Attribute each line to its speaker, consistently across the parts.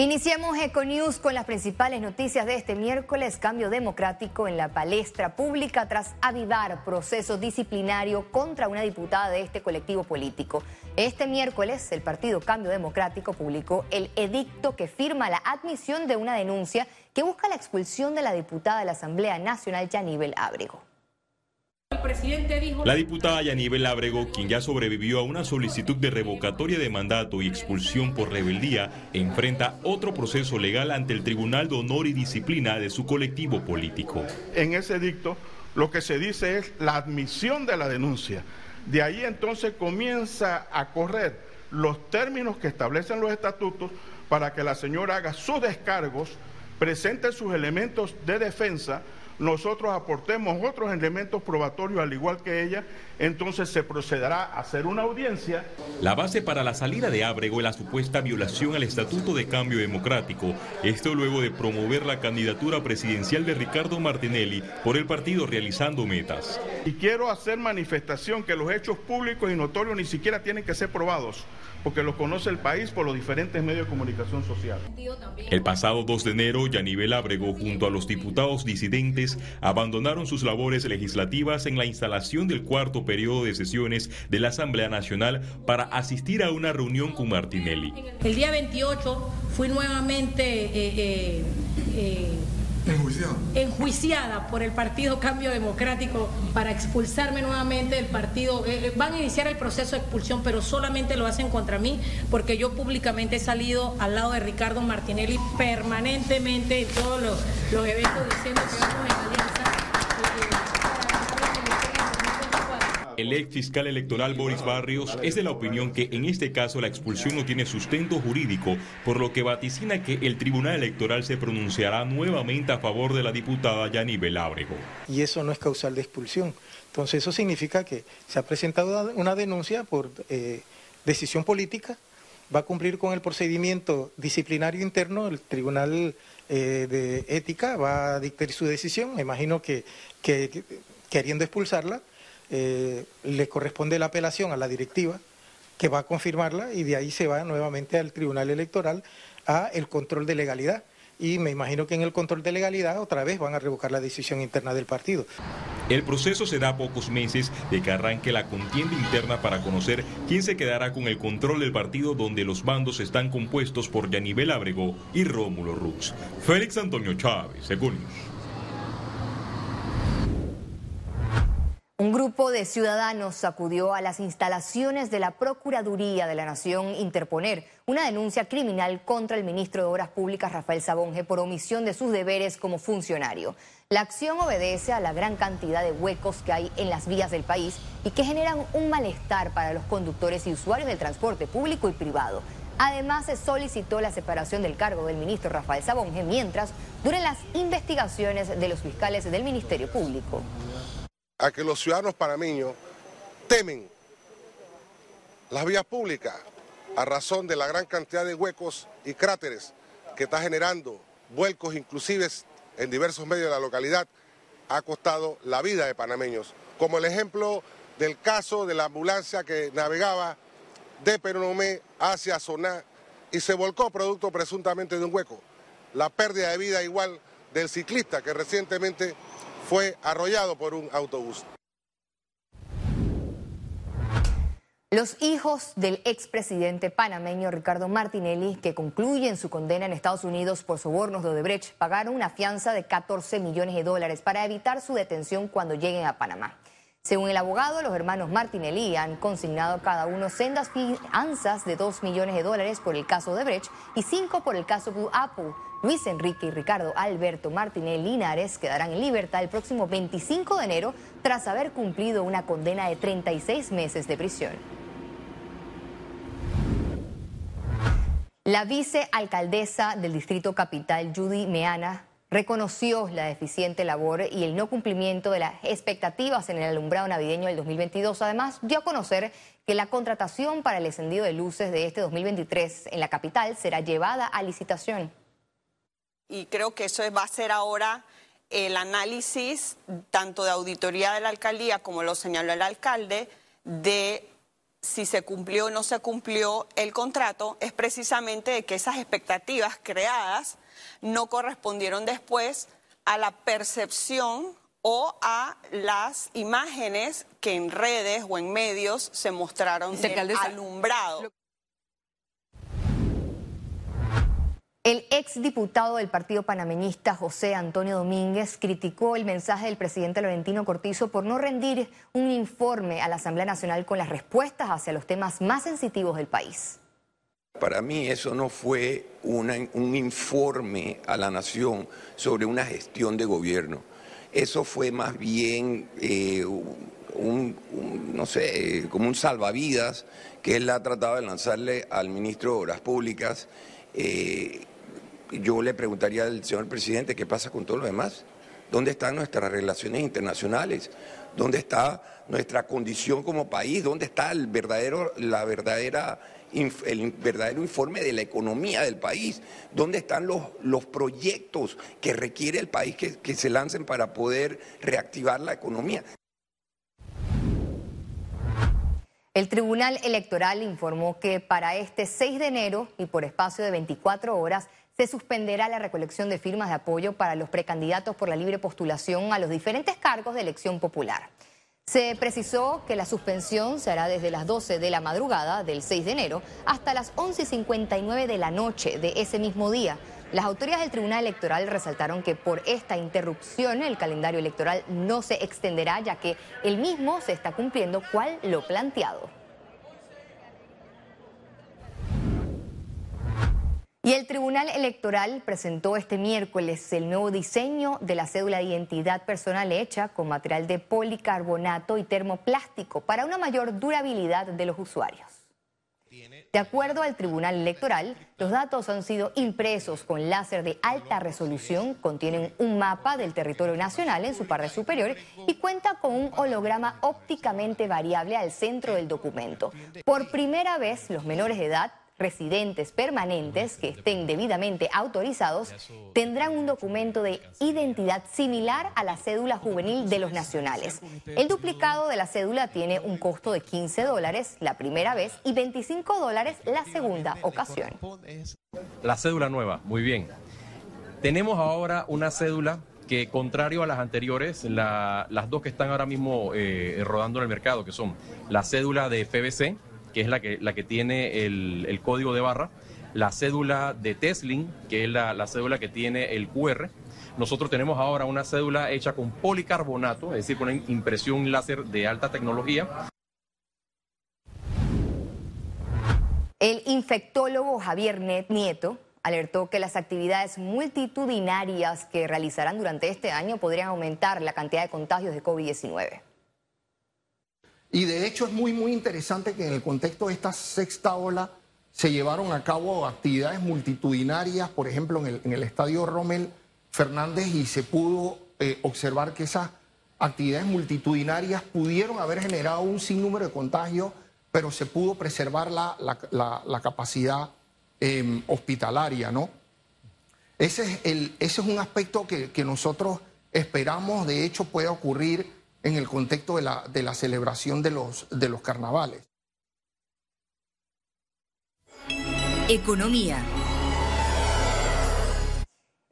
Speaker 1: Iniciamos Econews con las principales noticias de este miércoles. Cambio democrático en la palestra pública tras avivar proceso disciplinario contra una diputada de este colectivo político. Este miércoles, el partido Cambio Democrático publicó el edicto que firma la admisión de una denuncia que busca la expulsión de la diputada de la Asamblea Nacional, Yanibel Ábrego.
Speaker 2: La diputada Yanibel Ábrego, quien ya sobrevivió a una solicitud de revocatoria de mandato y expulsión por rebeldía, enfrenta otro proceso legal ante el Tribunal de Honor y Disciplina de su colectivo político.
Speaker 3: En ese dicto, lo que se dice es la admisión de la denuncia. De ahí entonces comienza a correr los términos que establecen los estatutos para que la señora haga sus descargos, presente sus elementos de defensa, nosotros aportemos otros elementos probatorios al igual que ella, entonces se procederá a hacer una audiencia.
Speaker 2: La base para la salida de Ábrego es la supuesta violación al Estatuto de Cambio Democrático. Esto luego de promover la candidatura presidencial de Ricardo Martinelli por el partido realizando metas.
Speaker 3: Y quiero hacer manifestación que los hechos públicos y notorios ni siquiera tienen que ser probados porque lo conoce el país por los diferentes medios de comunicación social.
Speaker 2: El pasado 2 de enero, Yanibel Ábrego, junto a los diputados disidentes, abandonaron sus labores legislativas en la instalación del cuarto periodo de sesiones de la Asamblea Nacional para asistir a una reunión con Martinelli.
Speaker 4: El día 28 fui nuevamente... Eh, eh, eh, Enjuiciada. Enjuiciada por el Partido Cambio Democrático para expulsarme nuevamente del partido. Eh, eh, van a iniciar el proceso de expulsión, pero solamente lo hacen contra mí, porque yo públicamente he salido al lado de Ricardo Martinelli permanentemente en todos los, los eventos diciendo que vamos en
Speaker 2: El ex fiscal electoral Boris Barrios es de la opinión que en este caso la expulsión no tiene sustento jurídico, por lo que vaticina que el Tribunal Electoral se pronunciará nuevamente a favor de la diputada Yanibel Ábrego.
Speaker 5: Y eso no es causal de expulsión. Entonces eso significa que se ha presentado una denuncia por eh, decisión política, va a cumplir con el procedimiento disciplinario interno, el Tribunal eh, de Ética va a dictar su decisión, me imagino que queriendo expulsarla, eh, le corresponde la apelación a la directiva que va a confirmarla y de ahí se va nuevamente al Tribunal Electoral a el control de legalidad. Y me imagino que en el control de legalidad otra vez van a revocar la decisión interna del partido.
Speaker 2: El proceso se da pocos meses de que arranque la contienda interna para conocer quién se quedará con el control del partido donde los bandos están compuestos por Yanibel Ábrego y Rómulo Rux. Félix Antonio Chávez, según
Speaker 1: Un grupo de ciudadanos acudió a las instalaciones de la Procuraduría de la Nación interponer una denuncia criminal contra el ministro de Obras Públicas Rafael Sabonge por omisión de sus deberes como funcionario. La acción obedece a la gran cantidad de huecos que hay en las vías del país y que generan un malestar para los conductores y usuarios del transporte público y privado. Además, se solicitó la separación del cargo del ministro Rafael Sabonge mientras duren las investigaciones de los fiscales del Ministerio Público
Speaker 6: a que los ciudadanos panameños temen las vías públicas a razón de la gran cantidad de huecos y cráteres que está generando, vuelcos inclusive en diversos medios de la localidad, ha costado la vida de panameños. Como el ejemplo del caso de la ambulancia que navegaba de Peronomé hacia Soná y se volcó producto presuntamente de un hueco. La pérdida de vida igual del ciclista que recientemente fue arrollado por un autobús.
Speaker 1: Los hijos del expresidente panameño Ricardo Martinelli, que concluyen su condena en Estados Unidos por sobornos de Odebrecht, pagaron una fianza de 14 millones de dólares para evitar su detención cuando lleguen a Panamá. Según el abogado, los hermanos Martinelli han consignado cada uno sendas fianzas de 2 millones de dólares por el caso Odebrecht y 5 por el caso Blue Apple Luis Enrique y Ricardo Alberto Martínez Linares quedarán en libertad el próximo 25 de enero tras haber cumplido una condena de 36 meses de prisión. La vicealcaldesa del Distrito Capital, Judy Meana, reconoció la deficiente labor y el no cumplimiento de las expectativas en el alumbrado navideño del 2022. Además, dio a conocer que la contratación para el encendido de luces de este 2023 en la capital será llevada a licitación
Speaker 7: y creo que eso va a ser ahora el análisis tanto de auditoría de la alcaldía como lo señaló el alcalde de si se cumplió o no se cumplió el contrato es precisamente de que esas expectativas creadas no correspondieron después a la percepción o a las imágenes que en redes o en medios se mostraron del alumbrado.
Speaker 1: El exdiputado del Partido Panameñista José Antonio Domínguez criticó el mensaje del presidente Laurentino Cortizo por no rendir un informe a la Asamblea Nacional con las respuestas hacia los temas más sensitivos del país.
Speaker 8: Para mí eso no fue un informe a la nación sobre una gestión de gobierno. Eso fue más bien eh, un, no sé, como un salvavidas que él ha tratado de lanzarle al ministro de Obras Públicas. Eh, yo le preguntaría al señor presidente qué pasa con todo lo demás. ¿Dónde están nuestras relaciones internacionales? ¿Dónde está nuestra condición como país? ¿Dónde está el verdadero, la verdadera, el verdadero informe de la economía del país? ¿Dónde están los, los proyectos que requiere el país que, que se lancen para poder reactivar la economía?
Speaker 1: El Tribunal Electoral informó que para este 6 de enero y por espacio de 24 horas se suspenderá la recolección de firmas de apoyo para los precandidatos por la libre postulación a los diferentes cargos de elección popular. Se precisó que la suspensión se hará desde las 12 de la madrugada del 6 de enero hasta las 11.59 de la noche de ese mismo día. Las autoridades del Tribunal Electoral resaltaron que por esta interrupción el calendario electoral no se extenderá ya que el mismo se está cumpliendo cual lo planteado. Y el Tribunal Electoral presentó este miércoles el nuevo diseño de la cédula de identidad personal hecha con material de policarbonato y termoplástico para una mayor durabilidad de los usuarios. De acuerdo al Tribunal Electoral, los datos han sido impresos con láser de alta resolución, contienen un mapa del territorio nacional en su parte superior y cuenta con un holograma ópticamente variable al centro del documento. Por primera vez, los menores de edad residentes permanentes que estén debidamente autorizados tendrán un documento de identidad similar a la cédula juvenil de los nacionales. El duplicado de la cédula tiene un costo de 15 dólares la primera vez y 25 dólares la segunda ocasión.
Speaker 9: La cédula nueva, muy bien. Tenemos ahora una cédula que contrario a las anteriores, las dos que están ahora mismo eh, rodando en el mercado, que son la cédula de FBC, que es la que, la que tiene el, código de barra, la cédula de Teslin, que es la, cédula que tiene el QR. Nosotros tenemos ahora una cédula hecha con policarbonato, es decir, con impresión láser de alta tecnología.
Speaker 1: El infectólogo Javier Nieto alertó que las actividades multitudinarias que realizarán durante este año podrían aumentar la cantidad de contagios de COVID-19.
Speaker 10: Y de hecho es muy, muy interesante que en el contexto de esta sexta ola se llevaron a cabo actividades multitudinarias, por ejemplo, en el, estadio Rommel Fernández, y se pudo eh, observar que esas actividades multitudinarias pudieron haber generado un sinnúmero de contagios, pero se pudo preservar la, capacidad em, hospitalaria, ¿no? Ese es, un aspecto que, que nosotros esperamos, de hecho, puede ocurrir en el contexto de la, de la celebración de los, de los carnavales.
Speaker 1: Economía.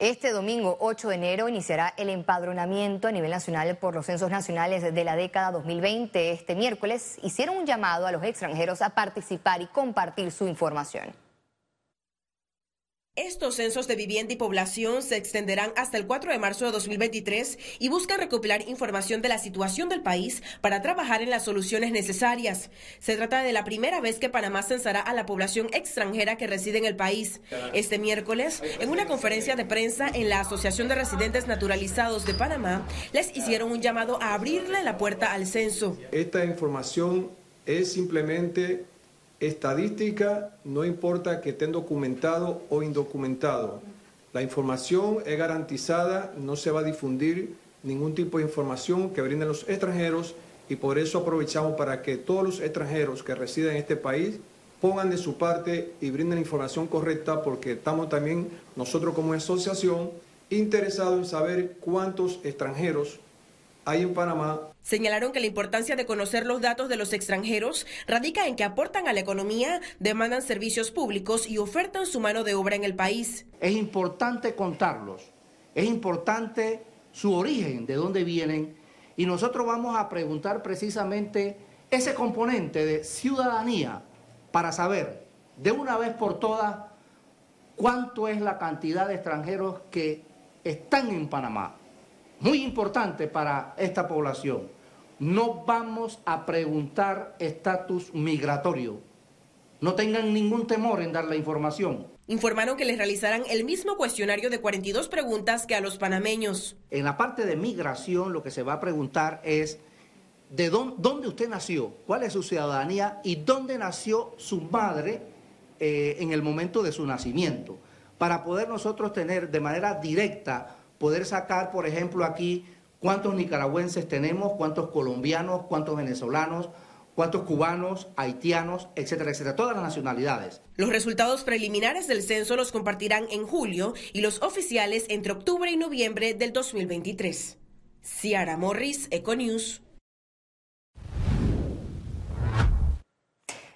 Speaker 1: Este domingo 8 de enero iniciará el empadronamiento a nivel nacional por los censos nacionales de la década 2020. Este miércoles hicieron un llamado a los extranjeros a participar y compartir su información.
Speaker 11: Estos censos de vivienda y población se extenderán hasta el 4 de marzo de 2023 y buscan recopilar información de la situación del país para trabajar en las soluciones necesarias. Se trata de la primera vez que Panamá censará a la población extranjera que reside en el país. Este miércoles, en una conferencia de prensa en la Asociación de Residentes Naturalizados de Panamá, les hicieron un llamado a abrirle la puerta al censo.
Speaker 12: Esta información es simplemente Estadística, no importa que estén documentado o indocumentado. La información es garantizada, no se va a difundir ningún tipo de información que brinden los extranjeros y por eso aprovechamos para que todos los extranjeros que residen en este país pongan de su parte y brinden la información correcta porque estamos también nosotros como asociación interesados en saber cuántos extranjeros hay en Panamá.
Speaker 11: Señalaron que la importancia de conocer los datos de los extranjeros radica en que aportan a la economía, demandan servicios públicos y ofertan su mano de obra en el país.
Speaker 13: Es importante contarlos, es importante su origen, de dónde vienen, y nosotros vamos a preguntar precisamente ese componente de ciudadanía para saber de una vez por todas cuánto es la cantidad de extranjeros que están en Panamá muy importante para esta población. No vamos a preguntar estatus migratorio. No tengan ningún temor en dar la información.
Speaker 11: Informaron que les realizarán el mismo cuestionario de 42 preguntas que a los panameños.
Speaker 13: En la parte de migración lo que se va a preguntar es de dónde, usted nació, cuál es su ciudadanía y dónde nació su madre eh, en el momento de su nacimiento, para poder nosotros tener de manera directa poder sacar, por ejemplo, aquí cuántos nicaragüenses tenemos, cuántos colombianos, cuántos venezolanos, cuántos cubanos, haitianos, etcétera, etcétera, todas las nacionalidades.
Speaker 11: Los resultados preliminares del censo los compartirán en julio y los oficiales entre octubre y noviembre del 2023. Ciara Morris, Econews.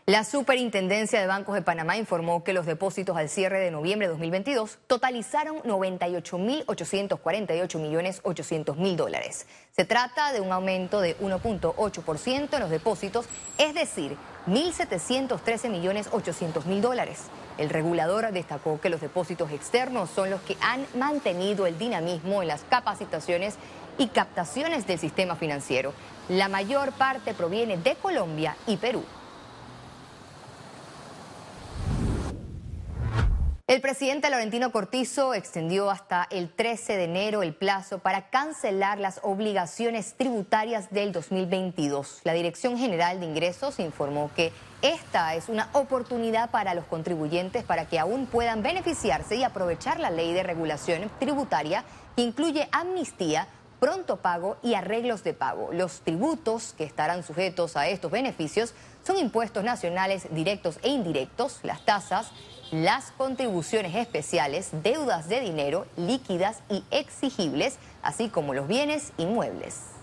Speaker 1: La Superintendencia de Bancos de Panamá informó que los depósitos al cierre de noviembre de 2022 totalizaron 98.848 millones 800 mil dólares. Se trata de un aumento de 1.8% en los depósitos, es decir, 1.713 millones 800 mil dólares. El regulador destacó que los depósitos externos son los que han mantenido el dinamismo en las capacitaciones y captaciones del sistema financiero. La mayor parte proviene de Colombia y Perú. El presidente Laurentino Cortizo extendió hasta el 13 de enero el plazo para cancelar las obligaciones tributarias del 2022. La Dirección General de Ingresos informó que esta es una oportunidad para los contribuyentes para que aún puedan beneficiarse y aprovechar la ley de regulación tributaria que incluye amnistía pronto pago y arreglos de pago. Los tributos que estarán sujetos a estos beneficios son impuestos nacionales directos e indirectos, las tasas, las contribuciones especiales, deudas de dinero líquidas y exigibles, así como los bienes inmuebles.